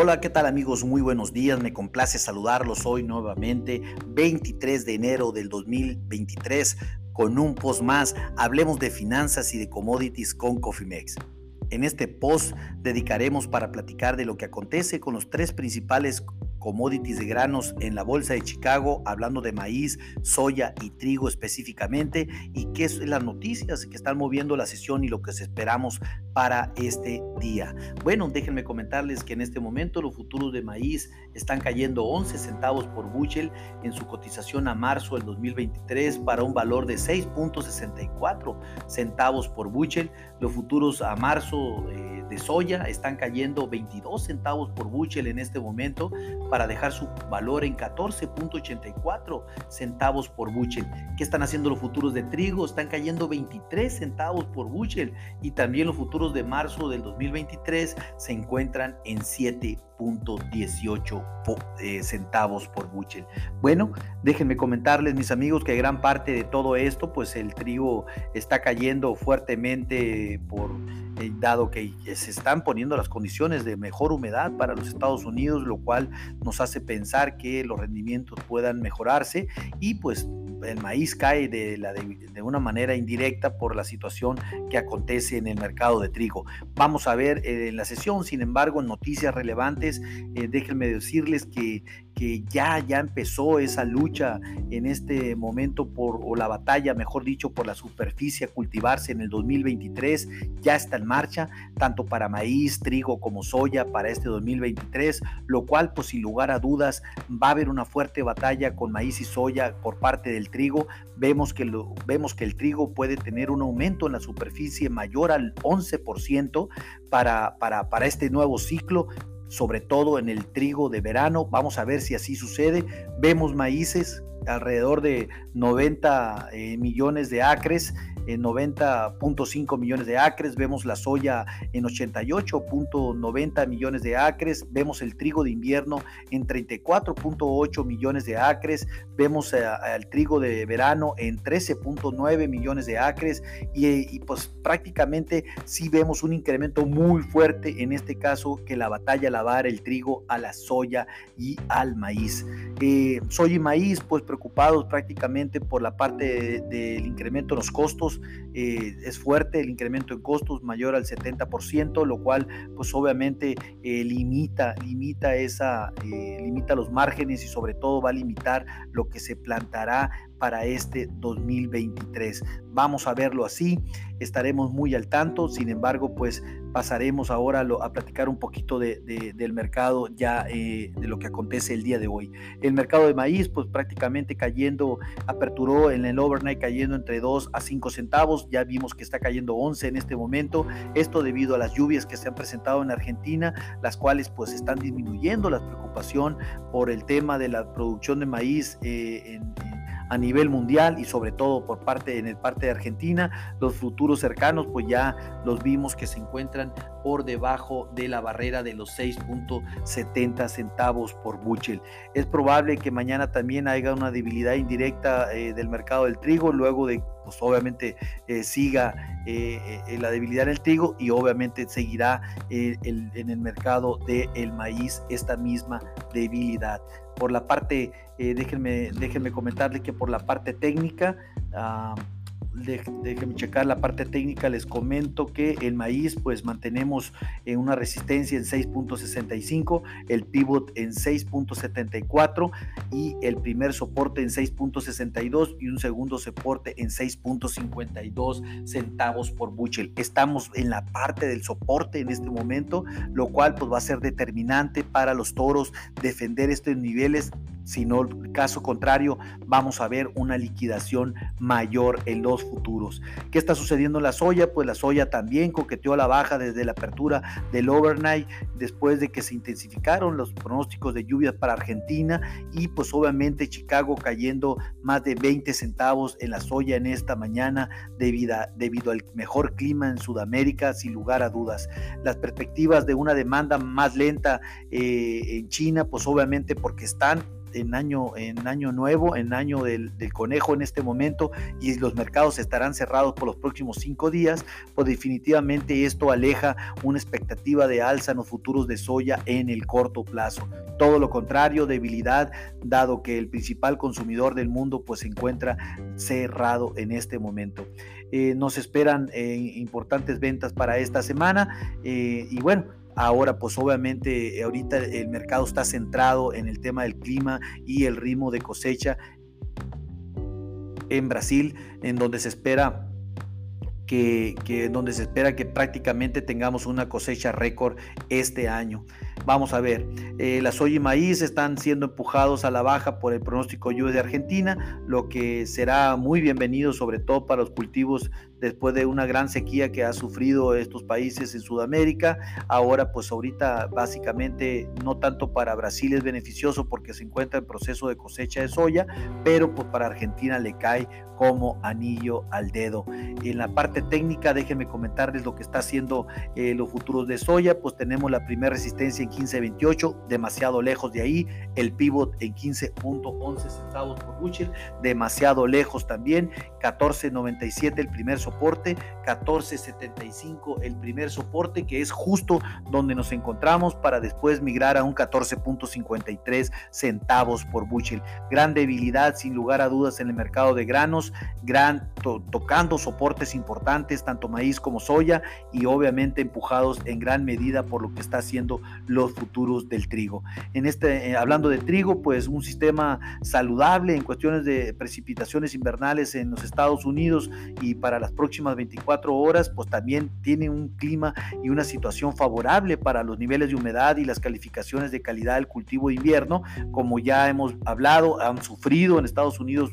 Hola, ¿qué tal amigos? Muy buenos días, me complace saludarlos hoy nuevamente, 23 de enero del 2023, con un post más, hablemos de finanzas y de commodities con Cofimex. En este post dedicaremos para platicar de lo que acontece con los tres principales commodities de granos en la bolsa de Chicago, hablando de maíz, soya y trigo específicamente, y qué es las noticias que están moviendo la sesión y lo que esperamos para este día. Bueno, déjenme comentarles que en este momento los futuros de maíz están cayendo 11 centavos por bushel en su cotización a marzo del 2023 para un valor de 6.64 centavos por bushel. Los futuros a marzo eh, de soya están cayendo 22 centavos por bushel en este momento para dejar su valor en 14.84 centavos por bushel. ¿Qué están haciendo los futuros de trigo? Están cayendo 23 centavos por bushel y también los futuros de marzo del 2023 se encuentran en 7.18 eh, centavos por bushel. Bueno, déjenme comentarles mis amigos que gran parte de todo esto, pues el trigo está cayendo fuertemente por eh, dado que se están poniendo las condiciones de mejor humedad para los Estados Unidos, lo cual nos hace pensar que los rendimientos puedan mejorarse y pues el maíz cae de, una manera indirecta por la situación que acontece en el mercado de trigo. Vamos a ver eh, en la sesión, sin embargo, noticias relevantes, eh, déjenme decirles que, que ya, ya empezó esa lucha en este momento por, o la batalla, mejor dicho, por la superficie a cultivarse en el 2023, ya está en marcha, tanto para maíz, trigo como soya para este 2023, lo cual, pues sin lugar a dudas, va a haber una fuerte batalla con maíz y soya por parte del trigo. Vemos que, lo, vemos que el trigo puede tener un aumento en la superficie mayor al 11% para, para, para este nuevo ciclo sobre todo en el trigo de verano. Vamos a ver si así sucede. Vemos maíces alrededor de 90 eh, millones de acres en 90.5 millones de acres, vemos la soya en 88.90 millones de acres, vemos el trigo de invierno en 34.8 millones de acres, vemos el trigo de verano en 13.9 millones de acres y, pues prácticamente sí vemos un incremento muy fuerte en este caso que la batalla lavar el trigo a la soya y al maíz. Eh, soya y maíz pues preocupados prácticamente por la parte del incremento en los costos eh, es fuerte, el incremento en costos mayor al 70%, lo cual pues obviamente eh, limita, limita, esa, eh, limita los márgenes y sobre todo va a limitar lo que se plantará para este 2023. Vamos a verlo así, estaremos muy al tanto, sin embargo, pues pasaremos ahora a, platicar un poquito de, del mercado ya eh, de lo que acontece el día de hoy. El mercado de maíz, pues prácticamente cayendo, aperturó en el overnight cayendo entre 2 a 5 centavos, ya vimos que está cayendo 11 en este momento, esto debido a las lluvias que se han presentado en Argentina, las cuales pues están disminuyendo la preocupación por el tema de la producción de maíz eh, en a nivel mundial y sobre todo por parte en el parte de Argentina. Los futuros cercanos pues ya los vimos que se encuentran por debajo de la barrera de los 6.70 centavos por bushel. Es probable que mañana también haya una debilidad indirecta eh, del mercado del trigo luego de pues obviamente eh, siga eh, la debilidad en el trigo y obviamente seguirá en el mercado del maíz esta misma debilidad. Por la parte, eh, déjenme, déjenme comentarles que por la parte técnica, ah, déjenme checar la parte técnica, les comento que el maíz pues mantenemos en una resistencia en 6.65, el pivot en 6.74 y el primer soporte en 6.62 y un segundo soporte en 6.52 centavos por bushel. Estamos en la parte del soporte en este momento, lo cual pues va a ser determinante para los toros defender estos niveles si no, caso contrario, vamos a ver una liquidación mayor en los futuros. ¿Qué está sucediendo en la soya? Pues la soya también coqueteó a la baja desde la apertura del overnight, después de que se intensificaron los pronósticos de lluvias para Argentina y pues obviamente Chicago cayendo más de 20 centavos en la soya en esta mañana debido, debido al mejor clima en Sudamérica, sin lugar a dudas. Las perspectivas de una demanda más lenta eh, en China, pues obviamente porque están en año, en año nuevo, en año del, conejo en este momento y los mercados estarán cerrados por los próximos cinco días, pues definitivamente esto aleja una expectativa de alza en los futuros de soya en el corto plazo. Todo lo contrario, debilidad, dado que el principal consumidor del mundo pues se encuentra cerrado en este momento. Eh, nos esperan eh, importantes ventas para esta semana eh, y bueno, Ahora, pues obviamente ahorita el mercado está centrado en el tema del clima y el ritmo de cosecha en Brasil, en donde se espera que, donde se espera que prácticamente tengamos una cosecha récord este año. Vamos a ver, eh, la soya y maíz están siendo empujados a la baja por el pronóstico lluvia de Argentina, lo que será muy bienvenido sobre todo para los cultivos después de una gran sequía que ha sufrido estos países en Sudamérica. Ahora, pues ahorita básicamente no tanto para Brasil es beneficioso porque se encuentra en proceso de cosecha de soya, pero pues para Argentina le cae como anillo al dedo. En la parte técnica, déjenme comentarles lo que está haciendo eh, los futuros de soya, pues tenemos la primera resistencia en 15.28, demasiado lejos de ahí, el pivot en 15.11 centavos por bushel, demasiado lejos también, 14.97 el primer soporte, 14.75 el primer soporte, que es justo donde nos encontramos para después migrar a un 14.53 centavos por bushel. Gran debilidad, sin lugar a dudas, en el mercado de granos, gran tocando soportes importantes, tanto maíz como soya, y obviamente empujados en gran medida por lo que está haciendo los futuros del trigo. En este, eh, hablando de trigo, pues un sistema saludable en cuestiones de precipitaciones invernales en los Estados Unidos y para las próximas 24 horas, pues también tiene un clima y una situación favorable para los niveles de humedad y las calificaciones de calidad del cultivo de invierno, como ya hemos hablado, han sufrido en Estados Unidos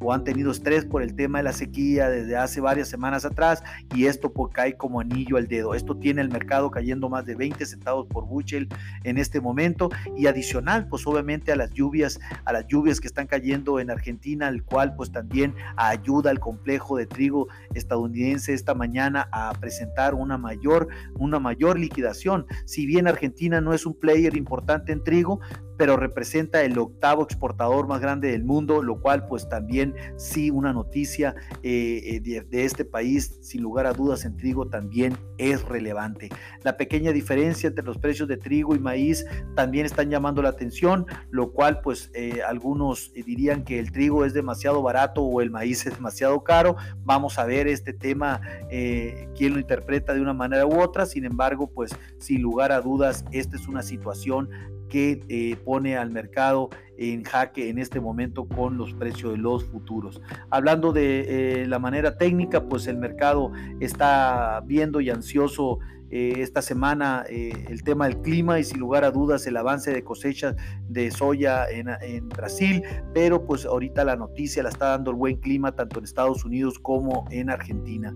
o han tenido estrés por el tema de la sequía desde hace varias semanas atrás y esto pues, cae como anillo al dedo. Esto tiene el mercado cayendo más de 20 centavos por bushel en este momento y adicional pues obviamente a las lluvias, a las lluvias que están cayendo en Argentina, el cual pues también ayuda al complejo de trigo estadounidense esta mañana a presentar una mayor, una mayor liquidación. Si bien Argentina no es un player importante en trigo, pero representa el octavo exportador más grande del mundo, lo cual pues también sí una noticia eh, eh, de, este país, sin lugar a dudas en trigo también es relevante. La pequeña diferencia entre los precios de trigo y maíz también están llamando la atención, lo cual pues eh, algunos dirían que el trigo es demasiado barato o el maíz es demasiado caro. Vamos a ver este tema, quién lo interpreta de una manera u otra, sin embargo pues sin lugar a dudas esta es una situación que eh, pone al mercado en jaque en este momento con los precios de los futuros. Hablando de eh, la manera técnica, pues el mercado está viendo y ansioso eh, esta semana el tema del clima y sin lugar a dudas el avance de cosechas de soya en, Brasil, pero pues ahorita la noticia la está dando el buen clima tanto en Estados Unidos como en Argentina.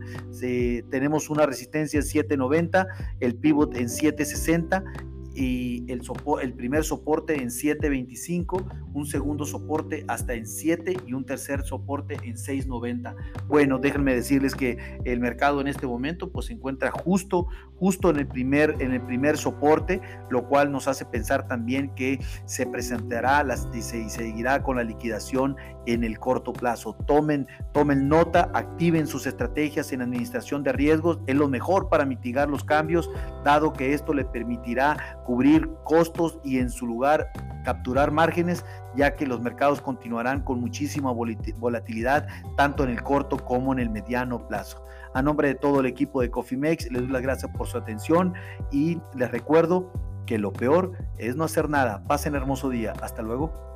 tenemos una resistencia en 790, el pivot en 760 y el, primer soporte en 7.25, un segundo soporte hasta en 7 y un tercer soporte en 6.90. Bueno, déjenme decirles que el mercado en este momento pues se encuentra justo, justo en el primer, en el primer soporte, lo cual nos hace pensar también que se presentará las, y, se, seguirá con la liquidación en el corto plazo. Tomen, tomen nota, activen sus estrategias en administración de riesgos, es lo mejor para mitigar los cambios, dado que esto le permitirá cubrir costos y en su lugar capturar márgenes, ya que los mercados continuarán con muchísima volatilidad, tanto en el corto como en el mediano plazo. A nombre de todo el equipo de Cofimex, les doy las gracias por su atención y les recuerdo que lo peor es no hacer nada. Pasen hermoso día. Hasta luego.